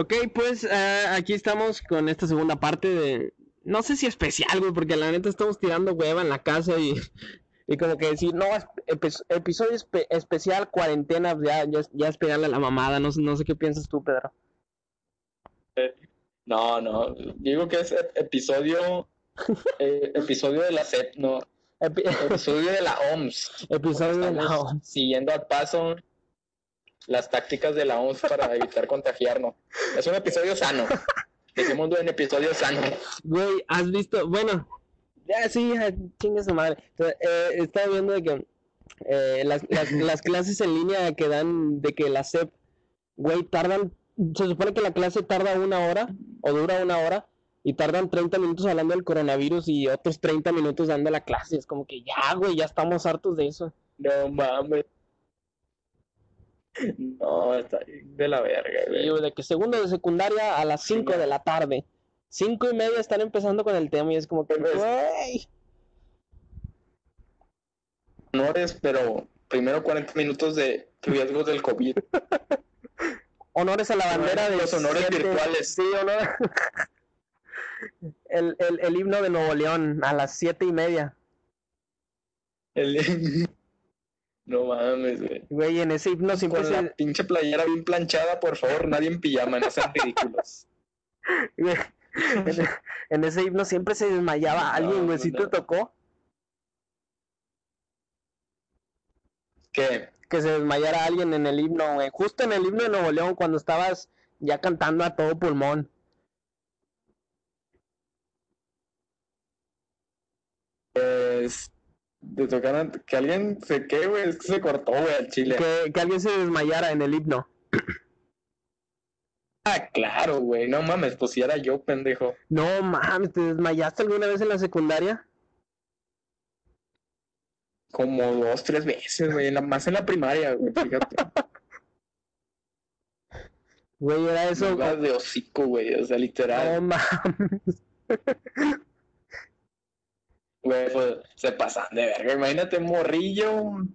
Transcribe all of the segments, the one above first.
Ok, pues eh, aquí estamos con esta segunda parte de... No sé si especial, güey, porque la neta estamos tirando hueva en la casa y, y como que decir, no, episodio especial, cuarentena, ya, ya, ya es pegarle a la mamada, no, no sé qué piensas tú, Pedro. No, no, digo que es episodio, eh, episodio de la CEP, no, episodio de la OMS. Episodio de la OMS. Siguiendo al paso las tácticas de la OMS para evitar contagiarnos. Es un episodio sano. Decimos un episodio sano. Güey, has visto, bueno, ya sí, chingue su madre. Eh, estaba viendo de que eh, las, las, las, clases en línea que dan de que la SEP, güey, tardan, se supone que la clase tarda una hora o dura una hora y tardan 30 minutos hablando del coronavirus y otros 30 minutos dando la clase. Es como que ya, güey, ya estamos hartos de eso. No mames. No, está de la verga, güey. de que segundo de secundaria a las 5 de la tarde. Cinco y media están empezando con el tema y es como que, pues, güey. Honores, pero primero 40 minutos de riesgos del COVID. honores a la bandera de los honores virtuales. Sí, honores. el, el, el, himno de Nuevo León a las siete y media. El... No mames, güey. Güey, en ese himno siempre Con la pinche playera bien planchada, por favor, nadie en pijama, no sean ridículos. en, ese himno siempre se desmayaba alguien, güey. ¿Sí te tocó? ¿Qué? Que se desmayara alguien en el himno, güey. Justo en el himno de Nuevo León, cuando estabas ya cantando a todo pulmón. Pues. Te tocaron. Que alguien se. ¿Qué, güey? Es que se cortó, güey, al chile. Que, que alguien se desmayara en el himno. Ah, claro, güey. No mames, pues si era yo, pendejo. No mames, ¿te desmayaste alguna vez en la secundaria? Como dos, tres veces, güey. Más en la primaria, güey, fíjate. Güey, era eso. de hocico, güey. O sea, literal. No mames. Güey, pues se pasan de verga. Imagínate, morrillo,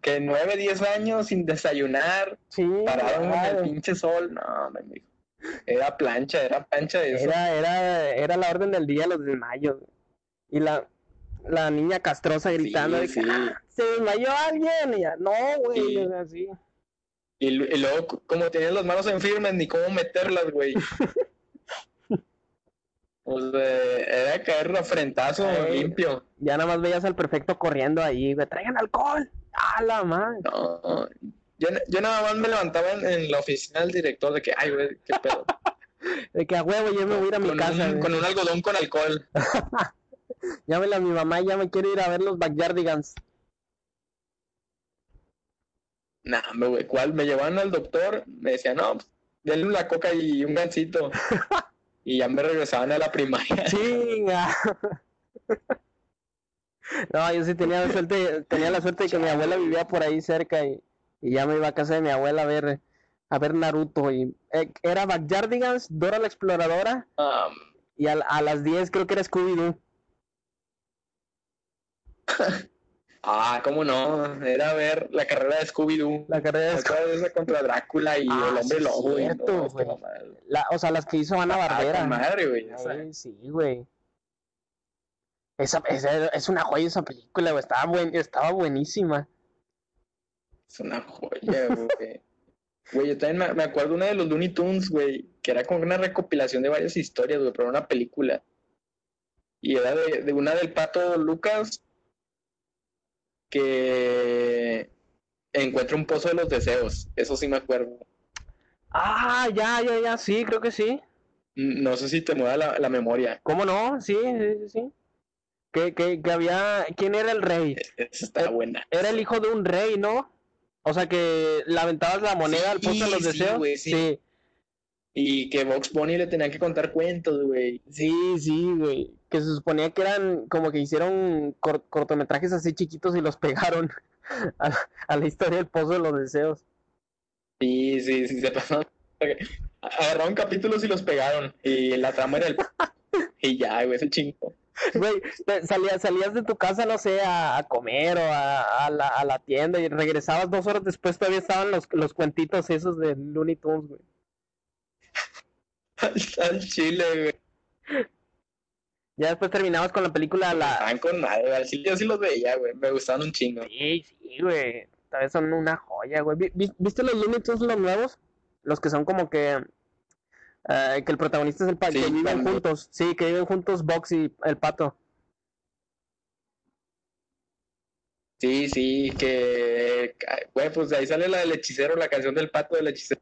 que nueve, diez años sin desayunar, sí, parado en el pinche sol. No, me dijo. Era plancha, era plancha de eso. Era, era, era la orden del día, los desmayos. Y la, la niña castrosa gritando de que ah, se desmayó alguien. Y ya, no, güey, sea, así. Y, y, luego, como tenían las manos en firmes, ni cómo meterlas, güey. pues era caer afrentazo limpio. Ya nada más veías al perfecto corriendo ahí, güey, traigan alcohol. A la madre. No, yo, yo nada más me levantaba en, la oficina del director de que, ay, güey, qué pedo. de que a huevo, yo me voy a ir a mi casa. con un algodón con alcohol. Llámela a mi mamá, ya me quiero ir a ver los Backyardigans. Nah, güey, ¿cuál? Me llevaban al doctor, me decían, no, pues, denle una coca y un gancito. y ya me regresaban a la primaria. Chinga. no, yo sí tenía la suerte, tenía la suerte de que mi abuela vivía por ahí cerca y y ya me iba a casa de mi abuela a ver a ver Naruto y eh, era Backyardigans, Dora la exploradora um, y a, a, las 10 creo que era Scooby Doo. ah, cómo no, era ver la carrera de Scooby Doo. La carrera de Scooby contra Drácula y ah, el hombre lobo. Cierto, güey. La, o sea, las que hizo Ana Barbera. Ah, madre, güey. Sí, sí, güey. Esa, esa, es una joya esa película, güey. Estaba, buen, estaba buenísima. Es una joya, güey. Güey, yo también me, acuerdo una de los Looney Tunes, güey, que era como una recopilación de varias historias, güey, pero una película. Y era de, de una del pato Lucas que encuentra un pozo de los deseos. Eso sí me acuerdo. Ah, ya, ya, ya, sí, creo que sí. No sé si te mueva la, la memoria. ¿Cómo no? Sí, sí, sí. Que, que, que había. ¿Quién era el rey? E, esa está buena. Era el hijo de un rey, ¿no? O sea que le aventabas la moneda al pozo de los deseos. Güey, sí. Y que Vox Bunny le tenía que contar cuentos, güey. Sí, sí, güey. Que se suponía que eran como que hicieron cortometrajes así chiquitos y los pegaron a, la historia del pozo de los deseos. Sí, sí, sí, se pasó. Agarraron capítulos y los pegaron. Y la trama era el. y ya, güey, ese chingo. Güey, salías, salías de tu casa, no sé, a, comer o a, a, la, a, la, tienda y regresabas dos horas después, todavía estaban los, los cuentitos esos de Looney Tunes, güey. Al, chile, güey. Ya después terminamos con la película La... Estaban con madre, al chile yo sí los veía, güey. Me gustaban un chingo. Sí, sí, güey. Tal vez son una joya, güey. ¿Viste los Looney Tunes los nuevos? Los que son como que... eh, que el protagonista es el pato. Sí, que viven juntos. Sí, que viven juntos Box y el pato. Sí, sí, que... Güey, pues de ahí sale la del hechicero, la canción del pato del hechicero.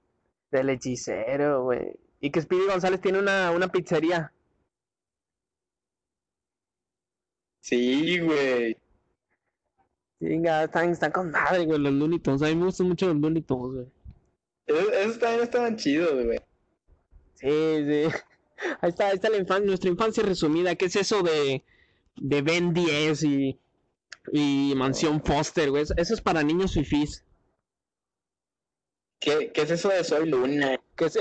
Del hechicero, güey. Y que Speedy González tiene una, una pizzería. Sí, güey. Chinga, están, están con madre, güey, los Looney Tunes. A mí me gustan mucho los Looney Tunes, güey. Esos, esos también estaban chidos, güey. Sí, sí. Ahí está, ahí está la infancia, nuestra infancia resumida. ¿Qué es eso de, de Ben 10 y, y Mansión Foster, güey? Eso- Eso es para niños fifís. ¿Qué, ¿Qué es eso de Soy Luna? ¿Qué es-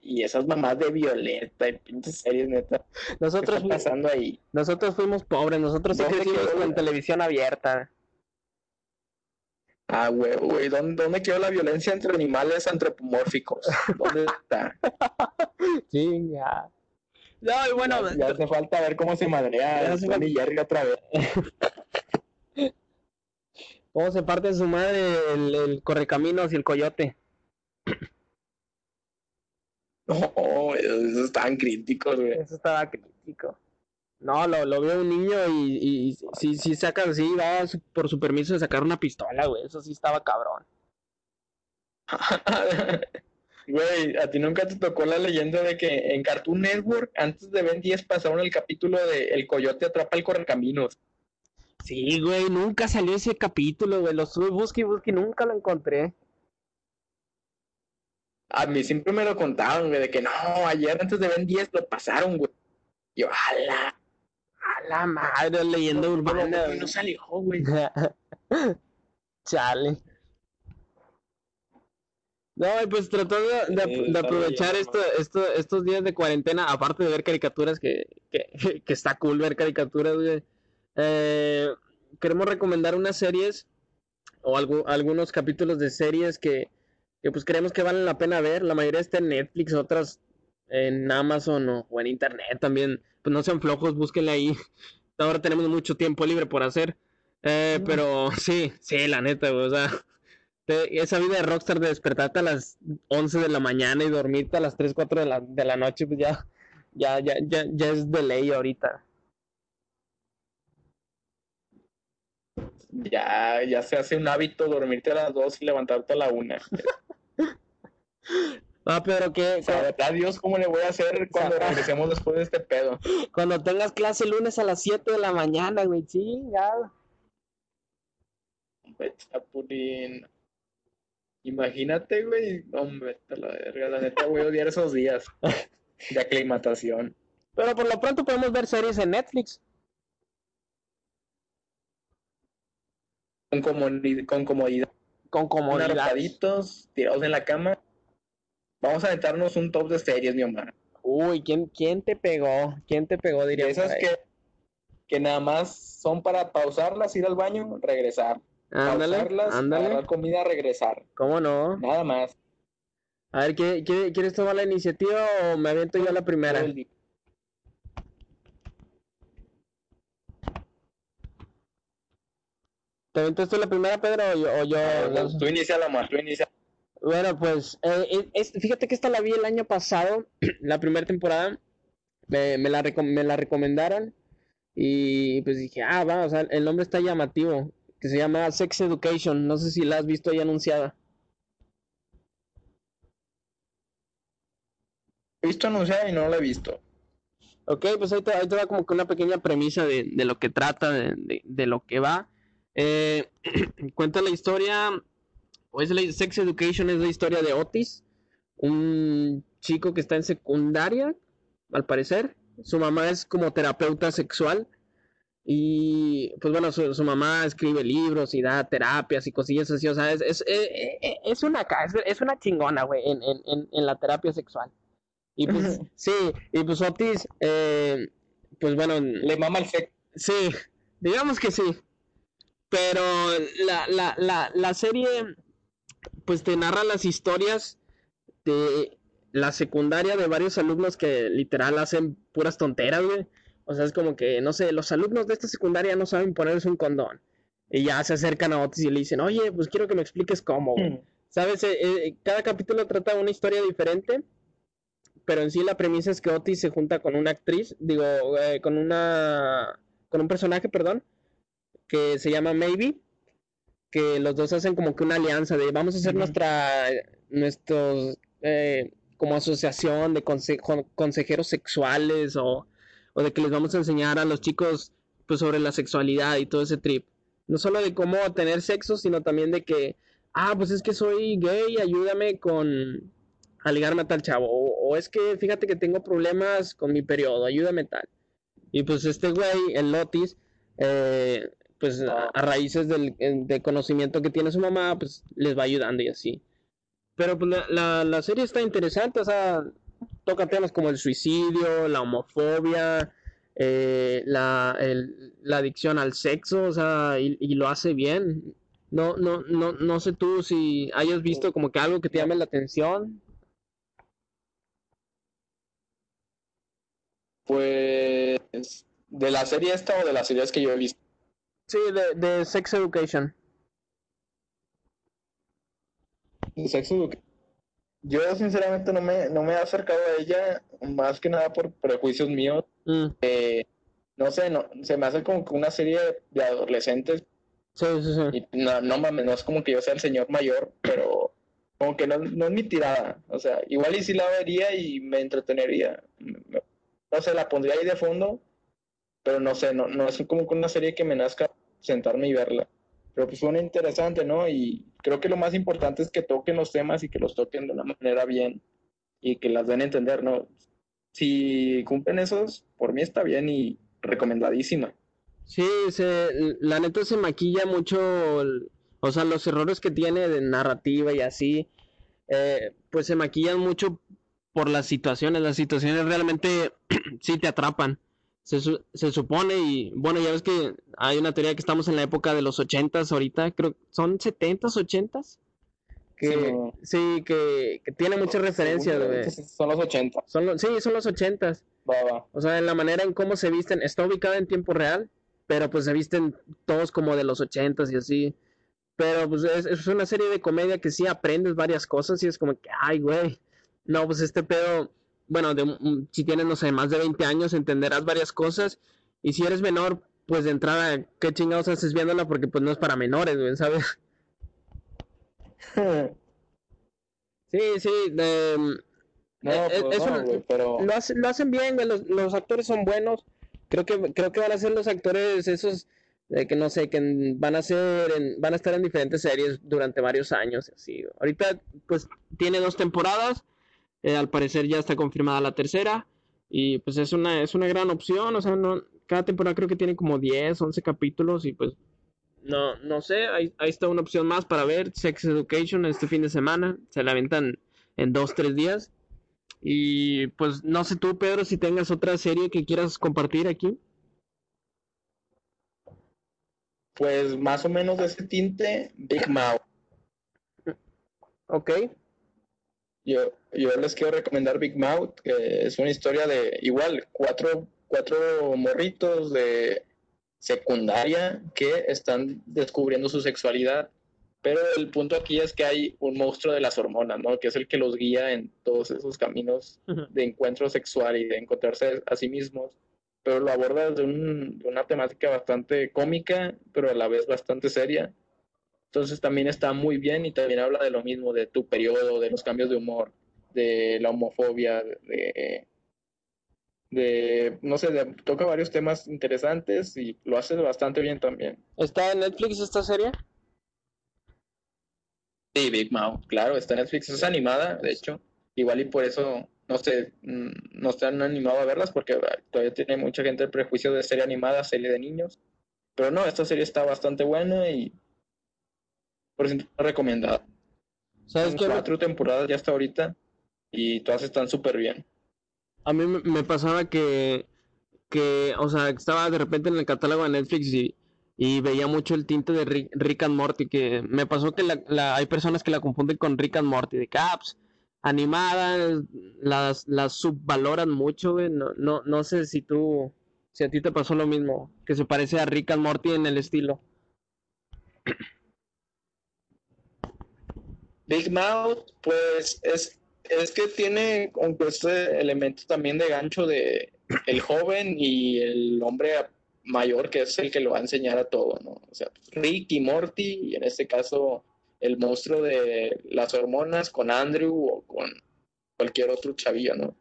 Y esas mamás de Violeta y pinches series, neta. ¿Qué nosotros, está pasando ahí? nosotros fuimos pobres, nosotros sí ¿Dónde crecimos con televisión abierta. Ah, güey, güey. ¿Dónde, ¿Dónde quedó la violencia entre animales antropomórficos? ¿Dónde está? Chinga. No, y bueno, ya, ya hace falta ver cómo se Ya madrea Tony Jerry otra vez. cómo se parte su madre el, el correcaminos y el coyote. No, esos están críticos, güey. Eso estaba crítico. No, lo, lo veo un niño y, y, y sí, sí saca, sí va su- por su permiso de sacar una pistola, güey. Eso sí estaba cabrón. Güey, ¿a ti nunca te tocó la leyenda de que en Cartoon Network, antes de Ben 10, pasaron el capítulo de El Coyote atrapa el correcaminos? Sí, güey, nunca salió ese capítulo, güey. Lo estuve busque y busque nunca lo encontré. A mí siempre me lo contaban, güey, de que no, ayer antes de Ben 10 lo pasaron, güey. Yo, A la madre, leyenda urbana. no, no salió, güey. Chale. No, pues tratando de, Sí, aprovechar bien, esto, esto, estos días de cuarentena, aparte de ver caricaturas, que, que, que está cool ver caricaturas, güey. Eh, queremos recomendar unas series o algu- algunos capítulos de series que, que pues creemos que valen la pena ver. La mayoría está en Netflix, otras en Amazon o, o en Internet también. Pues no sean flojos, búsquenle ahí. Ahora tenemos mucho tiempo libre por hacer. Eh, pero sí, sí, la neta, güey, o sea, te- esa vida de rockstar de despertarte a las 11 de la mañana y dormirte a las 3, 4 de la, de la noche, pues ya, ya, ya, ya, ya es de ley ahorita. Ya, ya se hace un hábito dormirte a las 2 y levantarte a la 1. Ah, pero que ¿Sabrá Dios cómo le voy a hacer cuando Sabrá. regresemos después de este pedo? cuando tengas clase el lunes a las 7 de la mañana, güey, chingado. Hombre, Chapulín. Imagínate, güey. Hombre, está la verga. La neta voy a odiar esos días de aclimatación. Pero por lo pronto podemos ver series en Netflix. Con, comodi- con comodidad. Con comodidad. Arropaditos, tirados en la cama. Vamos a meternos un top de series, mi Omar. Uy, ¿quién, ¿quién te pegó? ¿Quién te pegó, diría esas que, que nada más son para pausarlas, ir al baño, regresar. Ándale, pausarlas, ándale. agarrar comida, regresar. ¿Cómo no? Nada más. A ver, ¿quiere- quiere- ¿quieres tomar la iniciativa o me aviento yo la primera? ¿Te avientas tú la primera, Pedro, o yo? o yo- Tú inicia la más, tú inicia. Bueno, pues, eh, eh, es- fíjate que esta la vi el año pasado, la primera temporada, me, me la, me la recomendaron y pues dije, ah, va, o sea, el nombre está llamativo, que se llama Sex Education, no sé si la has visto ahí anunciada. He visto anunciada y no la he visto. Ok, pues ahí te, ahí te va como que una pequeña premisa de, de lo que trata, de, de- de lo que va. Eh, cuenta la historia, o es la Sex Education, es la historia de Otis, un chico que está en secundaria, al parecer. Su mamá es como terapeuta sexual. Y pues bueno, su, su mamá escribe libros y da terapias y cosillas así. O sea, es, es, eh, eh, es una, es, es una chingona, güey, en, en, en, en la terapia sexual. Y pues, sí, y pues Otis, eh, pues bueno, Le mama el sexo. Sí, digamos que sí. Pero la, la, la, la serie, pues te narra las historias de la secundaria de varios alumnos que literal hacen puras tonteras, güey. O sea, es como que, no sé, los alumnos de esta secundaria no saben ponerse un condón. Y ya se acercan a Otis y le dicen, oye, pues quiero que me expliques cómo, güey. Hmm. ¿Sabes? Eh, eh, cada capítulo trata una historia diferente, pero en sí la premisa es que Otis se junta con una actriz, digo, eh, con una, con un personaje, perdón, que se llama Maybe, que los dos hacen como que una alianza de vamos a hacer nuestra, nuestros, como asociación de consejeros sexuales o, o de que les vamos a enseñar a los chicos pues sobre la sexualidad y todo ese trip. No solo de cómo tener sexo, sino también de que ah, pues es que soy gay, ayúdame con a ligarme a tal chavo. O, es que fíjate que tengo problemas con mi periodo, ayúdame tal. Y pues este güey, el Lotis, eh, pues a, raíces del, conocimiento que tiene su mamá, pues les va ayudando y así. Pero pues la, la, serie está interesante, o sea, toca temas como el suicidio, la homofobia, eh, la, la, adicción al sexo, o sea, y, lo hace bien. No, no, no, no sé tú si hayas visto como que algo que te llame la atención. Pues, ¿de la serie esta o de las series que yo he visto? Sí, de, de Sex Education. Sex Education. Yo sinceramente no me, no me he acercado a ella más que nada por prejuicios míos. Mm. Eh, no sé, no, se me hace como que una serie de adolescentes Sí, sí, sí. no, no mames, no es como que yo sea el señor mayor, pero como que no, es mi tirada. O sea, igual y si la vería y me entretenería. No sé, la pondría ahí de fondo, pero no sé, no, no es como que una serie que me nazca sentarme y verla. Pero pues suena interesante, ¿no? Y creo que lo más importante es que toquen los temas y que los toquen de una manera bien y que las den a entender, ¿no? Si cumplen esos, por mí está bien y recomendadísima. Sí, se, la neta se maquilla mucho, o sea, los errores que tiene de narrativa y así, eh, pues se maquillan mucho por las situaciones. Las situaciones realmente sí te atrapan. Se, se supone, y bueno, ya ves que hay una teoría que estamos en la época de los ochentas ahorita, creo son setentas, ochentas. Que, sí, que, tiene muchas referencias. Son los ochentas. Son sí, son los ochentas. O sea, en la manera en cómo se visten, está ubicada en tiempo real pero pues se visten todos como de los ochentas y así. Pero pues es, una serie de comedia que sí aprendes varias cosas y es como que, ay, güey, no, pues este pedo, bueno, de, si tienes, no sé, más de 20 años entenderás varias cosas. Y si eres menor, pues de entrada, qué chingados haces viéndola porque pues no es para menores, güey, ¿sabes? sí, sí, no, eh, pues, pero... lo, hacen bien, güey, los, los actores son buenos. Creo que creo que van a ser los actores esos de que no sé que van a ser van a estar en diferentes series durante varios años así ahorita pues tiene dos temporadas eh, al parecer ya está confirmada la tercera y pues es una es una gran opción o sea no cada temporada creo que tiene como 10 11 capítulos y pues no no sé ahí, ahí está una opción más para ver Sex Education este fin de semana se la aventan en dos tres días y pues no sé tú, Pedro, si tengas otra serie que quieras compartir aquí. Pues más o menos de ese tinte, Big Mouth. Ok. Yo, yo les quiero recomendar Big Mouth, que es una historia de igual, cuatro, cuatro morritos de secundaria que están descubriendo su sexualidad pero el punto aquí es que hay un monstruo de las hormonas, ¿no? Que es el que los guía en todos esos caminos de encuentro sexual y de encontrarse a sí mismos. Pero lo aborda desde una temática bastante cómica, pero a la vez bastante seria. Entonces también está muy bien y también habla de lo mismo, de tu periodo, de los cambios de humor, de la homofobia, de, de no sé, toca varios temas interesantes y lo hace bastante bien también. ¿Está en Netflix esta serie? Sí, Big Mouth, claro, está en Netflix, es animada, de hecho, igual y por eso no sé, mm, no están animados a verlas porque todavía tiene mucha gente el prejuicio de serie animada, serie de niños, pero no, esta serie está bastante buena y por eso recomendada. ¿Sabes qué? Cuatro temporadas ya hasta ahorita y todas están súper bien. A mí me pasaba que, que, o sea, estaba de repente en el catálogo de Netflix y y veía mucho el tinte de Rick, and Morty, que me pasó que la, hay personas que la confunden con Rick and Morty, de Caps. animadas, las, las subvaloran mucho, güey. No, no, no sé si tú, si a ti te pasó lo mismo, que se parece a Rick and Morty en el estilo. Big Mouth, pues es, es que tiene este elemento también de gancho de el joven y el hombre mayor que es el que lo va a enseñar a todo, ¿no? O sea, Rick y Morty, y en este caso el monstruo de las hormonas con Andrew o con cualquier otro chavillo, ¿no?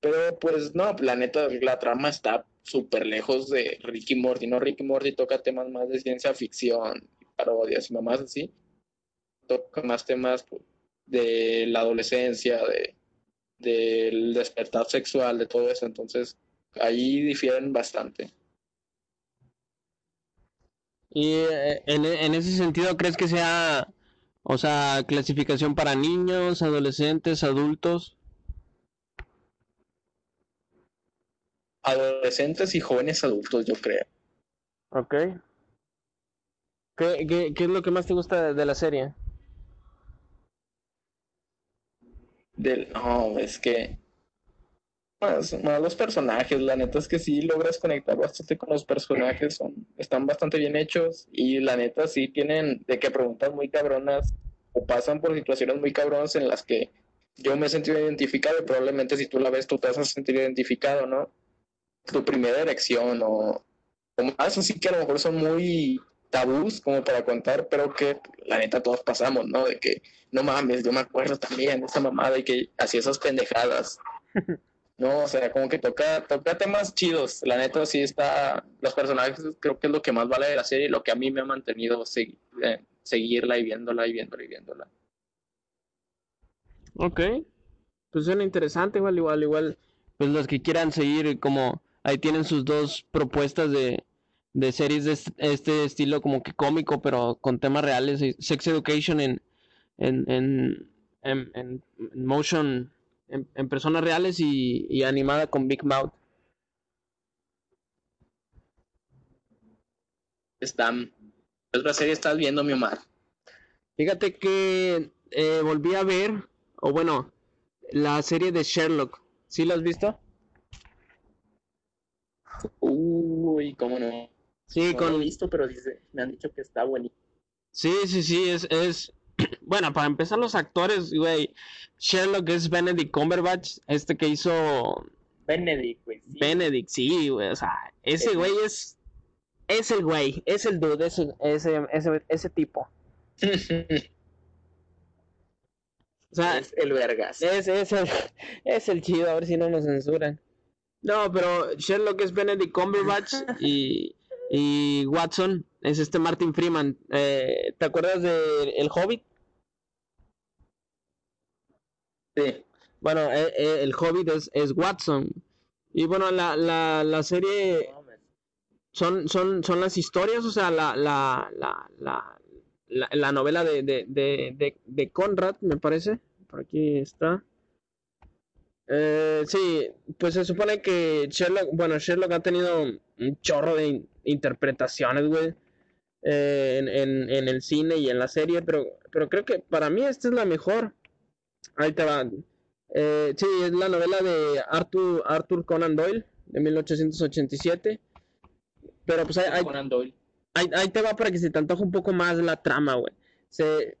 Pero pues no, la neta, la trama está súper lejos de Rick y Morty, ¿no? Rick y Morty toca temas más de ciencia ficción, parodias y mamás así. Toca más temas pues, de la adolescencia, de del despertar sexual, de todo eso. Entonces, ahí difieren bastante. Y eh, en, en, ese sentido, ¿crees que sea, o sea, clasificación para niños, adolescentes, adultos? Adolescentes y jóvenes adultos, yo creo. Ok. ¿Qué, qué, qué es lo que más te gusta de la serie? Del, no, es que más, los personajes, la neta es que sí logras conectar bastante con los personajes, son, están bastante bien hechos y la neta sí tienen de que preguntas muy cabronas o pasan por situaciones muy cabronas en las que yo me he sentido identificado y probablemente si tú la ves tú te vas a sentir identificado, ¿no? Tu primera erección o, o más así que a lo mejor son muy tabús como para contar, pero que la neta todos pasamos, ¿no? De que no mames, yo me acuerdo también de esa mamada y que hacía esas pendejadas. No, o sea, como que toca, toca temas chidos. La neta sí está, los personajes creo que es lo que más vale de la serie y lo que a mí me ha mantenido eh, seguirla y viéndola y viéndola y viéndola. Ok, pues suena interesante, igual, igual, igual, pues los que quieran seguir como ahí tienen sus dos propuestas de, de series de este estilo como que cómico, pero con temas reales. Sex Education en, en, en, en, motion, en, personas reales y, animada con Big Mouth. Están. otra serie estás viendo, mi Omar? Fíjate que eh, volví a ver, o bueno, la serie de Sherlock. ¿Sí la has visto? Uy, cómo no. Sí, con... lo he visto, pero dice, me han dicho que está buenísimo. Sí, sí, sí, es, es... Bueno, para empezar los actores, güey, Sherlock es Benedict Cumberbatch, este que hizo... Benedict, güey. Sí. Benedict, sí, güey, o sea, ese güey es... Es el güey, es el dude, ese, ese, ese, ese tipo. o sea, es el vergas. Es, es, el, es el chido, a ver si no nos censuran. No, pero Sherlock es Benedict Cumberbatch y y Watson es este Martin Freeman. Eh, ¿Te acuerdas de El Hobbit? Sí. Bueno, eh, eh, el Hobbit es, es, Watson. Y bueno, la, la, la serie son, son, son las historias, o sea, la, la, la, la, la novela de, de, de, de Conrad, me parece. Por aquí está. Eh, sí, pues se supone que Sherlock, bueno, Sherlock ha tenido un chorro de interpretaciones, güey, eh, en, en, el cine y en la serie, pero, pero creo que para mí esta es la mejor. Ahí te va. Eh, sí, es la novela de Arthur, Arthur Conan Doyle, de 1887. Pero pues ahí, ahí, ahí, te va para que se te antoje un poco más la trama, güey. Se,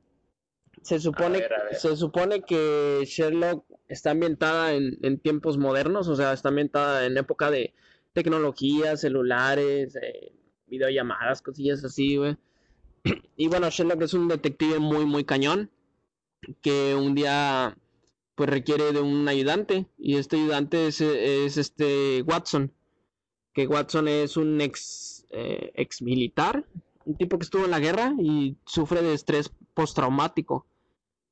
se supone, se supone que Sherlock está ambientada en, en, tiempos modernos, o sea, está ambientada en época de tecnología, celulares, eh, videollamadas, cosillas así, güey. Y bueno, Sherlock es un detective muy, muy cañón, que un día pues requiere de un ayudante, y este ayudante es, es este Watson, que Watson es un ex, eh, ex militar, un tipo que estuvo en la guerra y sufre de estrés postraumático.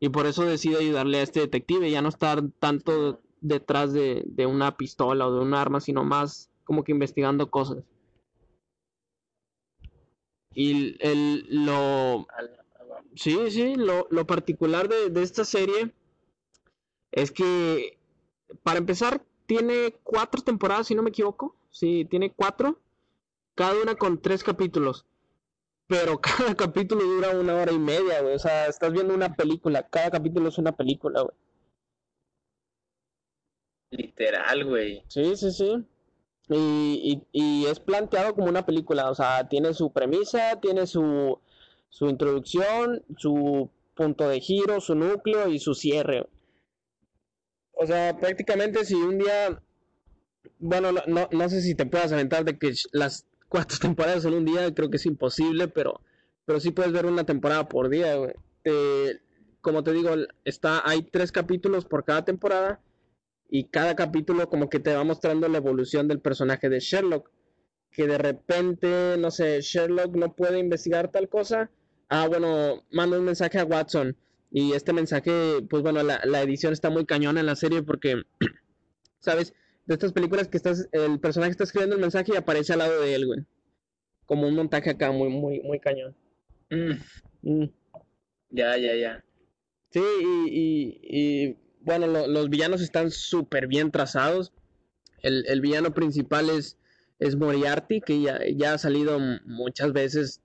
Y por eso decide ayudarle a este detective, ya no estar tanto detrás de, de una pistola o de un arma, sino más como que investigando cosas. Y el, lo... Sí, sí, lo, lo particular de, de esta serie es que, para empezar, tiene cuatro temporadas, si no me equivoco. Sí, tiene cuatro. Cada una con tres capítulos pero cada capítulo dura una hora y media, güey. O sea, estás viendo una película, cada capítulo es una película, güey. Literal, güey. Sí, sí, sí. Y, y, es planteado como una película, o sea, tiene su premisa, tiene su, su introducción, su punto de giro, su núcleo y su cierre. O sea, prácticamente si un día, bueno, no, no sé si te puedas aventar de que las cuatro temporadas en un día, creo que es imposible, pero, pero sí puedes ver una temporada por día. Eh, como te digo, está, hay tres capítulos por cada temporada y cada capítulo como que te va mostrando la evolución del personaje de Sherlock. Que de repente, no sé, Sherlock no puede investigar tal cosa. Ah, bueno, manda un mensaje a Watson. Y este mensaje, pues bueno, la, la edición está muy cañona en la serie porque, ¿sabes? De estas películas que estás, el personaje está escribiendo el mensaje y aparece al lado de él, güey. Como un montaje acá muy, muy, muy cañón. Mm. Mm. Ya, ya, ya. Sí, y, y, y bueno, lo, los villanos están súper bien trazados. El, el, villano principal es, es Moriarty, que ya, ya ha salido muchas veces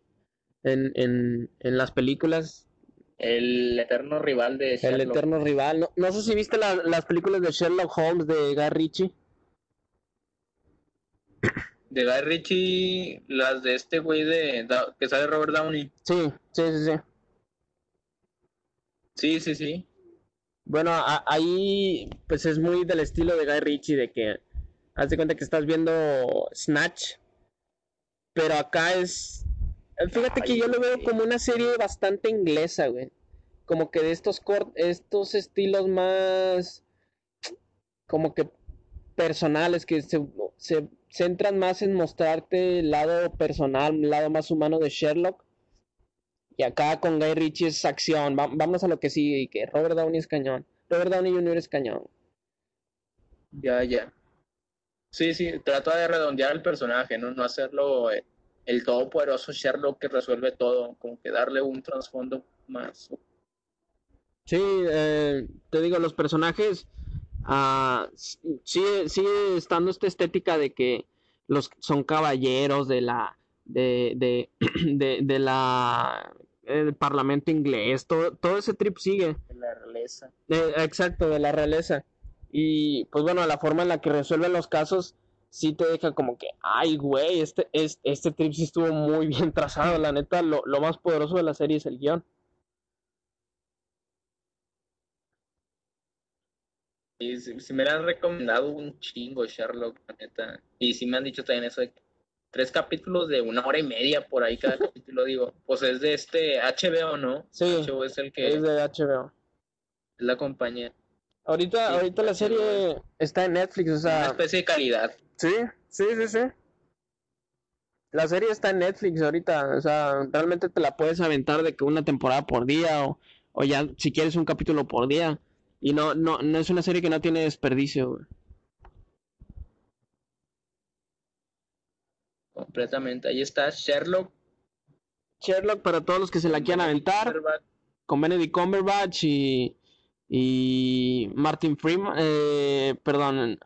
en, en, en, las películas. El eterno rival de Sherlock. El eterno rival. No, no sé si viste la, las películas de Sherlock Holmes de Guy Ritchie. De Guy Ritchie, las de este güey de que sale Robert Downey. Sí, sí, sí, sí. Sí, sí, sí. Bueno, a, ahí pues es muy del estilo de Guy Ritchie de que haz de cuenta que estás viendo Snatch, pero acá es fíjate que yo lo veo como una serie bastante inglesa, güey. Como que de estos cort estos estilos más como que personales que se, se centran más en mostrarte el lado personal, el lado más humano de Sherlock y acá con Guy Ritchie es acción. vamos a lo que sigue. Y que Robert Downey es cañón. Robert Downey Jr. es cañón. Ya, ya. Sí, sí, trata de redondear el personaje, ¿no? No hacerlo eh, el todopoderoso Sherlock que resuelve todo. Como que darle un trasfondo más. Sí, eh, te digo, los personajes. Uh, sigue, sigue estando esta estética de que los son caballeros de la de, de, de, de la el parlamento inglés, todo, todo ese trip sigue. De la realeza. exacto, de la realeza. Y pues bueno, la forma en la que resuelven los casos sí te deja como que, ay, güey, este, este, este trip sí estuvo muy bien trazado. La neta, lo, lo más poderoso de la serie es el guion. Y si, me han recomendado un chingo Sherlock, la neta. Y si me han dicho también eso de que tres capítulos de una hora y media por ahí cada capítulo, digo, pues es de este HBO, ¿no? Sí, HBO es el que es de HBO. Es la compañía. Ahorita, ahorita la serie está en Netflix, o sea... Una especie de calidad. Sí, sí, sí, sí. La serie está en Netflix ahorita, o sea, realmente te la puedes aventar de que una temporada por día o, o ya si quieres un capítulo por día. Y no, no, no es una serie que no tiene desperdicio, güey. Completamente. Ahí está Sherlock. Sherlock para todos los que se la quieran aventar. Con Benedict Cumberbatch y, y Martin Freeman. Eh, perdón.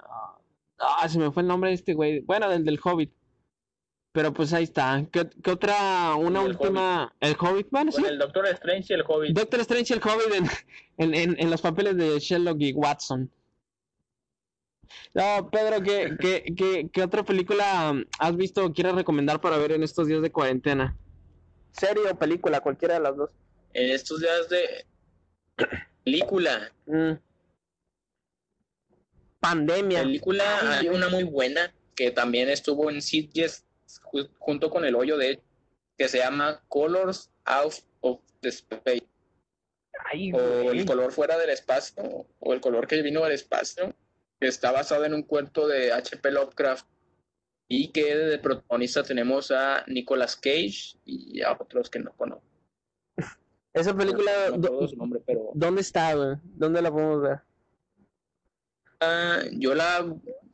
Ah, se me fue el nombre de este güey. Bueno, del del Hobbit. Pero pues ahí está. ¿Qué, otra? Una última. El Hobbit, bueno, sí. El Doctor Strange y el Hobbit. Doctor Strange y el Hobbit en, en, en los papeles de Sherlock y Watson. No, Pedro, ¿qué, qué, qué, qué otra película has visto o quieres recomendar para ver en estos días de cuarentena? ¿Serie o película? Cualquiera de las dos. En estos días de película. Mm. Pandemia. Película, hay una muy buena que también estuvo en Sitges junto con El Hoyo de que se llama Colors Out of the Space. o el color fuera del espacio, o el color que vino del espacio está basado en un cuento de H.P. Lovecraft y que de protagonista tenemos a Nicolas Cage y a otros que no conozco. Esa película, ¿dónde está, ¿Dónde la podemos ver? Ah, yo la,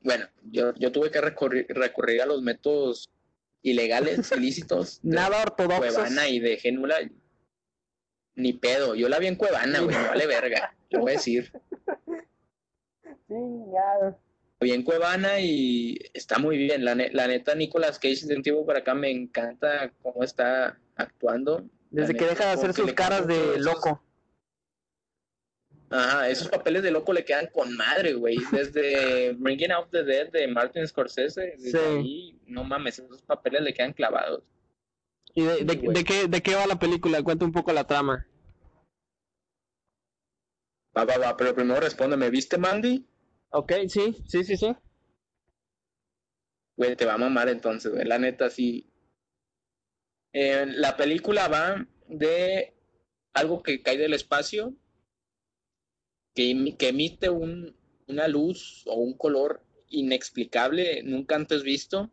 bueno, yo, yo tuve que recurrir, recurrir a los métodos ilegales, ilícitos. Nada ortodoxos. Cuevana y de Genula. Ni pedo. Yo la vi en Cuevana, güey. vale verga. Lo voy a decir. Bien Cuevana y está muy bien. La, la neta, Nicolas Cage de un tiempo para acá me encanta cómo está actuando. Desde que deja de hacer sus caras de loco. Ajá, esos papeles de loco le quedan con madre, güey. Desde Bringing Out the Dead de Martin Scorsese, desde Sí. ahí, no mames, esos papeles le quedan clavados. ¿Y de, de, Sí, güey. de qué, de qué va la película? Cuenta un poco la trama. Va, va, va, pero primero respóndeme, ¿viste Mandy? Ok, sí, sí, sí, sí. Güey, te va a mamar entonces, güey. La neta, sí. Eh, la película va de algo que cae del espacio, que, emi- que emite un, una luz o un color inexplicable, nunca antes visto,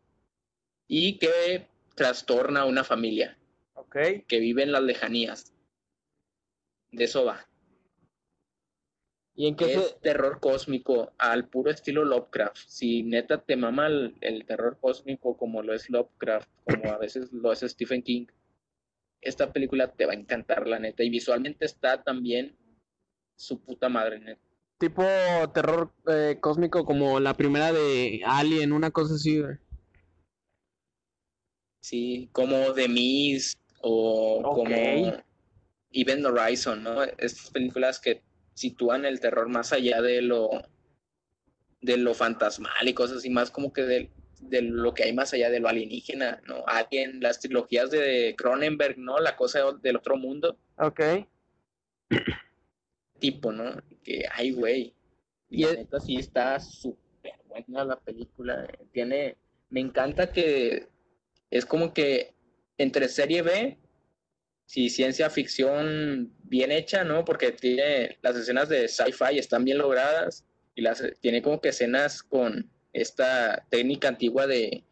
y que trastorna a una familia Ok. que vive en las lejanías. De eso va. ¿Y en qué Es se...? terror cósmico al puro estilo Lovecraft. Si neta te mama el, el terror cósmico como lo es Lovecraft, como a veces lo es Stephen King, esta película te va a encantar, la neta. Y visualmente está también su puta madre, neta. Tipo terror eh, cósmico como la primera de Alien, una cosa así, güey. Sí, como The Mist o Ok. como Event Horizon, ¿no? Estas películas que sitúan el terror más allá de lo de lo fantasmal y cosas así, más como que de, de lo que hay más allá de lo alienígena, ¿no? Alien, las trilogías de Cronenberg, ¿no? La cosa del otro mundo, Ok. tipo, ¿no? Que, ay, güey. Y la neta sí está súper buena la película. Tiene, me encanta que es como que entre serie B y ciencia ficción bien hecha, ¿no? Porque tiene las escenas de sci-fi están bien logradas y las tiene como que escenas con esta técnica antigua de,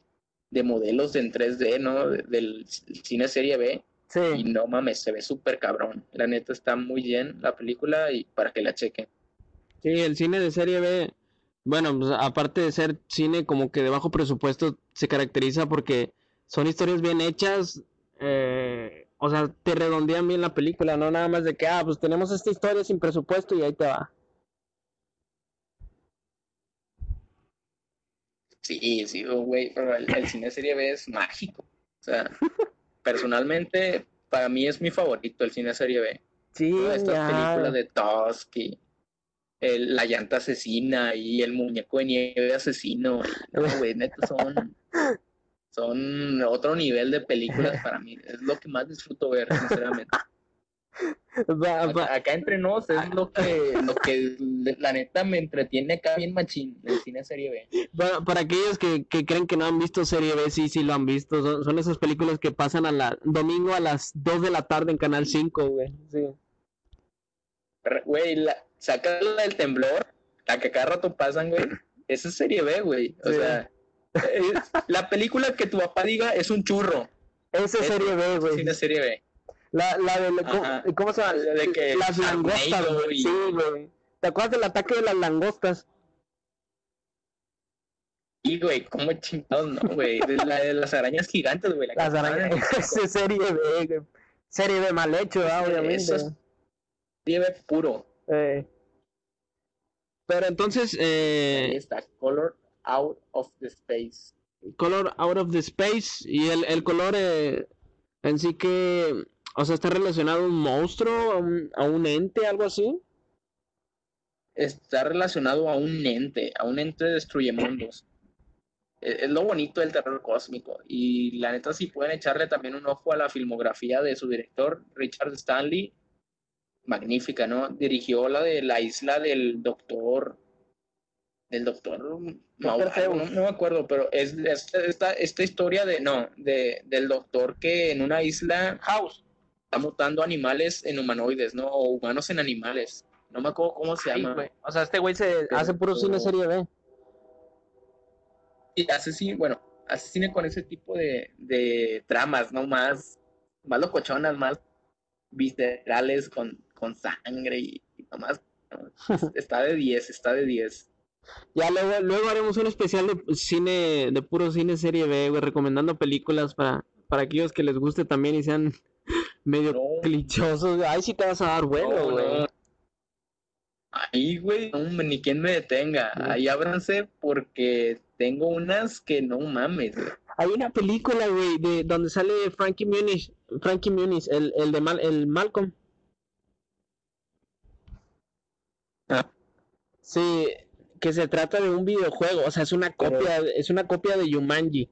de modelos en 3D, ¿no? De- del cine serie B. Y Sí. no mames, se ve súper cabrón. La neta está muy bien la película y para que la chequen. Sí, el cine de serie B, bueno, pues, aparte de ser cine como que de bajo presupuesto, se caracteriza porque son historias bien hechas, eh, o sea, te redondean bien la película, no nada más de que, ah, pues tenemos esta historia sin presupuesto y ahí te va. Sí, sí, oh, güey, pero el, el cine serie B es mágico. O sea, personalmente, para mí es mi favorito el cine serie B. Sí, Todas estas ya. películas de el- la llanta asesina y el muñeco de nieve asesino. No, güey, neta, son, son otro nivel de películas para mí. Es lo que más disfruto ver, sinceramente. Acá, acá entre nos es lo que, lo que la neta me entretiene acá bien machín, el cine serie B. Para, para aquellos que, que creen que no han visto serie B, sí, sí lo han visto. Son, son esas películas que pasan a la domingo a las 2 de la tarde en Canal 5, güey. Sí. Güey, la, saca la del temblor, la que cada rato pasan, güey. Esa es serie B, güey. O Sí. sea, la película que tu papá diga es un churro. Esa es serie B, güey. Cine serie B. La, la de, ¿cómo, Ajá. cómo se llama? De que las langostas, güey. Sí, güey. ¿Te acuerdas del ataque de las langostas? Y, güey, ¿cómo chingados no, güey? De la de las arañas gigantes, güey. la Las arañas. Esa es serie B, güey. Serie B mal hecho, ¿verdad? obviamente. Eso es serie B puro. Eh. Pero entonces, Ahí eh, está, Color Out of the Space. color out of the space y el, el color eh, en sí que, o sea, está relacionado a un monstruo, a un, a un ente, algo así. está relacionado a un ente, a un ente destruye mundos. Es, es lo bonito del terror cósmico. Y la neta, si pueden echarle también un ojo a la filmografía de su director, Richard Stanley. Magnífica, ¿no? Dirigió la de la isla del doctor. Del doctor. No, Doctor algo, no, Zeus. no me acuerdo, pero es, es- esta, esta historia de. No, de, del doctor que en una isla House. está mutando animales en humanoides, ¿no? O humanos en animales. No me acuerdo cómo se llama. O sea, este güey se Pero- hace puro cine serie B. Y hace cine, bueno, hace cine con ese tipo de, de tramas, ¿no? Más, más locochonas, más viscerales, con, con sangre y, y nomás. ¿no? Está de 10, está de 10. Ya luego, luego haremos un especial de cine, de puro cine serie B, güey, recomendando películas para, para aquellos que les guste también y sean medio No. clichosos. Ahí sí te vas a dar vuelo, No, güey. no. Ahí, güey, ni quien me detenga. Ahí ábranse porque tengo unas que no mames. güey. Hay una película, güey, de donde sale Frankie Muniz, Frankie Muniz, el, el de Mal, el Malcolm. Ah. Sí, que se trata de un videojuego, o sea, es una Pero- copia, es una copia de Yumanji.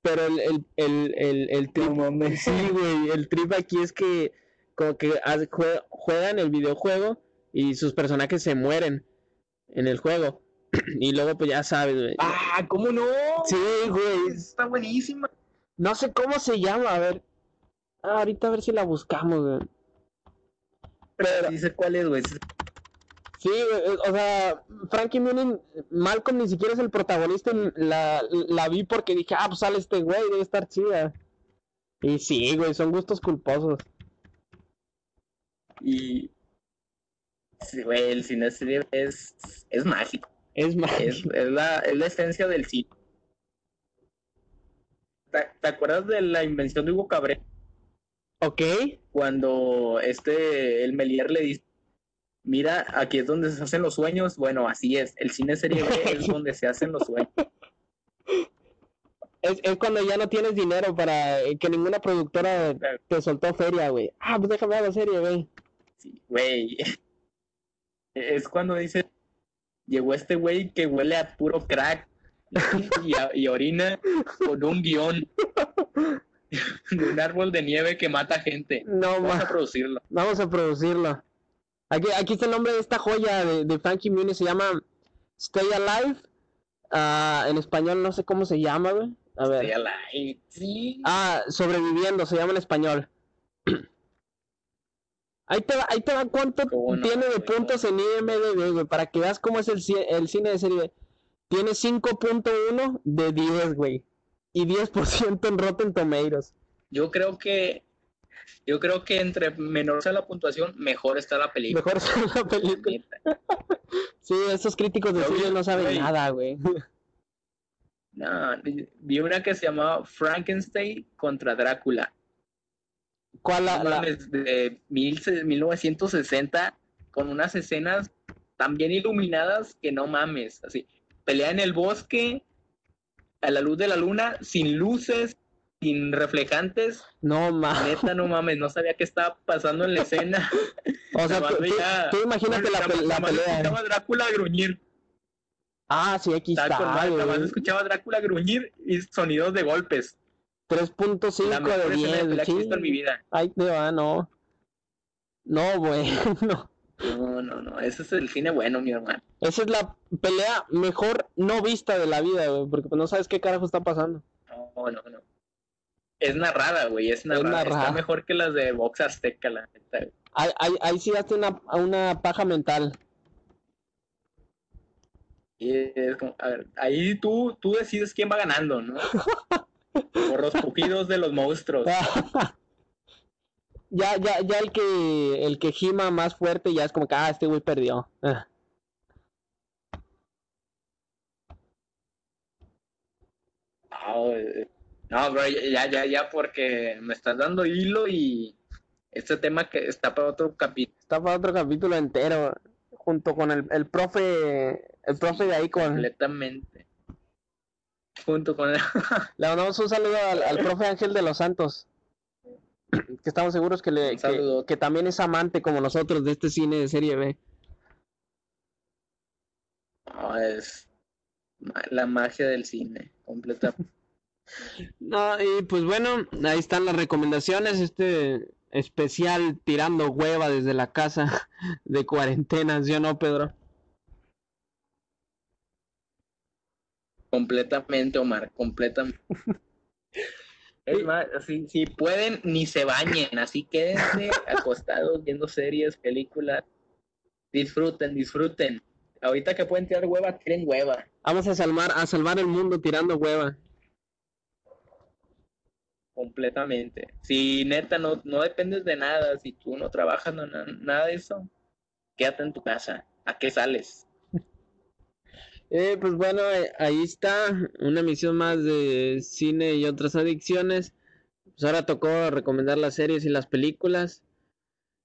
Pero el, el, el, el, el trip, sí, güey, el trip aquí es que como que juegan el videojuego y sus personajes se mueren en el juego. Y luego pues ya sabes, güey. Ah, ¿cómo no? Sí, güey. Está buenísima. No sé cómo se llama, a ver. Ah, ahorita a ver si la buscamos, güey. Pero dice cuál es, güey. Sí, güey, o sea, Frankie Muniz, Malcolm ni siquiera es el protagonista, la, la vi porque dije, ah, pues sale este güey, debe estar chida. Y sí, güey, son gustos culposos. Y. Sí, güey, el cine es, es mágico. Es más, Es, es la, es la esencia del cine. ¿Te, te acuerdas de la invención de Hugo Cabré? ok, Cuando este, el Melier le dice, mira, aquí es donde se hacen los sueños. Bueno, así es. El cine serie B es donde se hacen los sueños. es, es cuando ya no tienes dinero para eh, que ninguna productora te soltó feria, güey. Ah, pues déjame ver la serie, güey. Sí, güey. Es cuando dice, llegó este güey que huele a puro crack y, a- y orina con un guion de un árbol de nieve que mata gente. No, Vamos ma, a producirlo. vamos a producirlo. Aquí, aquí está el nombre de esta joya de, de Frankie Muniz, se llama Stay Alive. Ah, en español no sé cómo se llama, güey. A ver. Sí, a la- y- sí. Ah, sobreviviendo, se llama en español. Ahí te va, ahí te va cuánto ¿Cómo no, tiene de puntos en IMDb, güey, para que veas cómo es el cine de serie. Tiene 5.1 de 10, güey. Y 10% en Rotten Tomatoes. Yo creo que yo creo que entre menor sea la puntuación, mejor está la película. Mejor sea la película. Sí, esos críticos de cine no saben güey. nada, güey. No, vi una que se llamaba Frankenstein contra Drácula. ¿Cuál la, la- de mil, 1960 con unas escenas tan bien iluminadas que no mames, así, pelea en el bosque a la luz de la luna, sin luces, sin reflejantes, No, ma. neta no mames, no sabía qué estaba pasando en la escena. O sea, tú, veía- imagínate la, la más pelea. escuchaba a Drácula gruñir, Ah, sí, aquí está, nada escuchaba a Drácula gruñir y sonidos de golpes. La 3.5 mejor de escena de 10, pelea que he sí. en mi vida. Ahí te va, no. No, güey, no. No, no, no, ese es el cine bueno, mi hermano. Esa es la pelea mejor no vista de la vida, güey, porque pues no sabes qué carajo está pasando. No, no, no. Es narrada, güey, es narrada. narrada. Está mejor que las de Box Azteca, la neta. Ahí, ahí, ahí sí hace una, una paja mental. Y es como, a ver, ahí tú, tú decides quién va ganando, ¿no? Por los pujidos de los monstruos. ya, ya, ya el que el que gima más fuerte ya es como que, ah, este güey perdió. Ah. Eh, no, bro, ya, ya, ya, porque me estás dando hilo y este tema que está para otro capítulo. Está para otro capítulo entero, junto con el, el profe, el profe de ahí con... Completamente. Junto con el... Le mandamos un saludo al, al profe Ángel de los Santos. Que estamos seguros que, le, que, que también es amante como nosotros de este cine de serie B. No, es la magia del cine, completa. No, y pues bueno, ahí están las recomendaciones. Este especial tirando hueva desde la casa de cuarentenas, ¿yo no, Pedro? Completamente, Omar, completamente. Es más, si, si pueden, ni se bañen, así quédense acostados viendo series, películas. Disfruten, disfruten. Ahorita que pueden tirar hueva, tiren hueva. Vamos a salvar, a salvar el mundo tirando hueva. Completamente. Si neta no, no dependes de nada, si tú no trabajas, nada de eso, quédate en tu casa. ¿A qué sales? Eh, pues bueno, eh, ahí está una emisión más de cine y otras adicciones. Pues ahora tocó recomendar las series y las películas.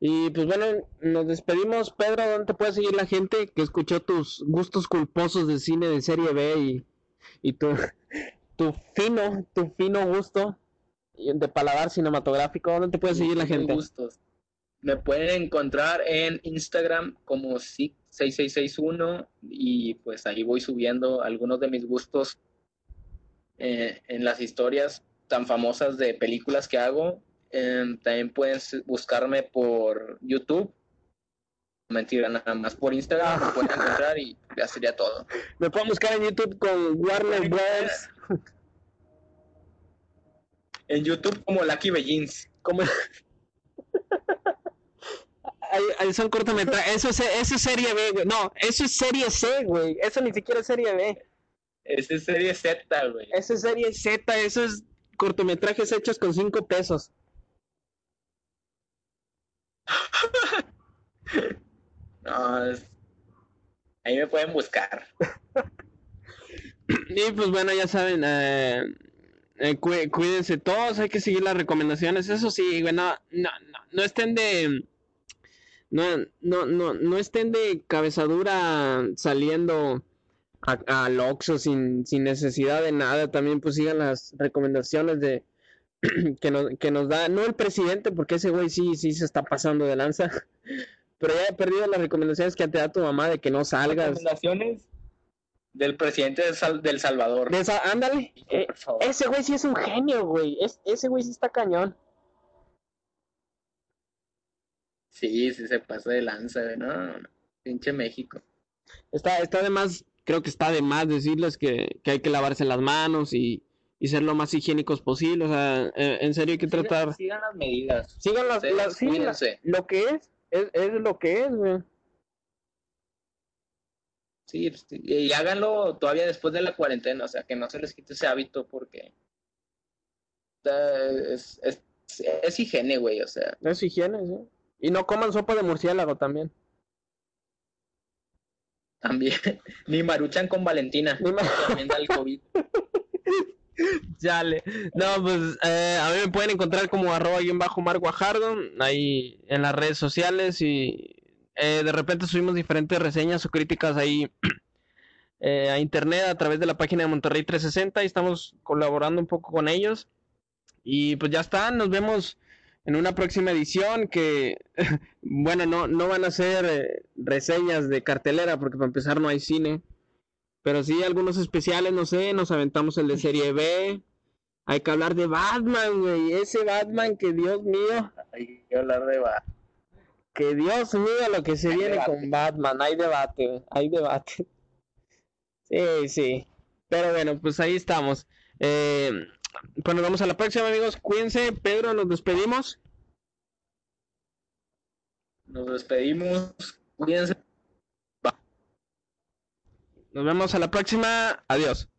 Y pues bueno, nos despedimos. Pedro, ¿dónde te puede seguir la gente que escuchó tus gustos culposos de cine de serie B y, y tu, tu fino, tu fino gusto de paladar cinematográfico? ¿Dónde te puede seguir la gente? gustos. me pueden encontrar en Instagram como 6661 y pues ahí voy subiendo algunos de mis gustos eh, en las historias tan famosas de películas que hago. Em, también pueden buscarme por YouTube. Mentira, nada más por Instagram me pueden encontrar y ya sería todo. Me pueden buscar en YouTube con Warner Bros. En YouTube como Lucky Bellins. Como... Ahí, son cortometrajes. Eso es, eso es serie B, güey. No, eso es serie C, güey. Eso ni siquiera es serie B. Eso es serie Z, güey. Eso es serie Z. Eso es cortometrajes hechos con 5 pesos. no, ahí me pueden buscar. y pues bueno, ya saben, eh, eh, cuídense todos, hay que seguir las recomendaciones. Eso sí, bueno, no, no, no estén de no, no, no, no estén de cabezadura saliendo al Oxxo sin, sin necesidad de nada. También pues sigan las recomendaciones de que nos, que nos da, no el presidente, porque ese güey sí, sí se está pasando de lanza. Pero ya he perdido las recomendaciones que te da tu mamá de que no salgas. Recomendaciones del presidente del, Salvador. ándale. Eh, ese güey sí es un genio, güey. Es, ese güey sí está cañón. Sí, sí se pasa de lanza, ¿no? Pinche México. Está, está de más, creo que está de más decirles que, hay que lavarse las manos y, ser lo más higiénicos posible. O sea, eh, en serio hay que tratar. Sigan las medidas. Sigan las, medidas. lo que es, es, es lo que es, güey. Sí, pues, y háganlo todavía después de la cuarentena, o sea, que no se les quite ese hábito porque es, es, es higiene, güey, o sea. Es higiene, sí. Y no coman sopa de murciélago también. También. Ni maruchan con Valentina. Ni También da el COVID. Chale. No, pues eh, a mí me pueden encontrar como arroba en bajo Mar Guajardo, ahí en las redes sociales y eh, de repente subimos diferentes reseñas o críticas ahí eh, a internet a través de la página de Monterrey 360 y estamos colaborando un poco con ellos. Y pues ya está, nos vemos en una próxima edición que, bueno, no, no van a ser eh, reseñas de cartelera porque para empezar no hay cine, pero sí algunos especiales, no sé, nos aventamos el de serie B. Hay que hablar de Batman, güey, ese Batman que Dios mío. Hay que hablar de Batman. Que Dios mío lo que se viene con Batman, hay debate, hay debate. Sí, sí. Pero bueno, pues ahí estamos. Eh, pues nos vemos a la próxima, amigos. Cuídense. Pedro, nos despedimos. Nos despedimos. Cuídense. Nos vemos a la próxima. Adiós.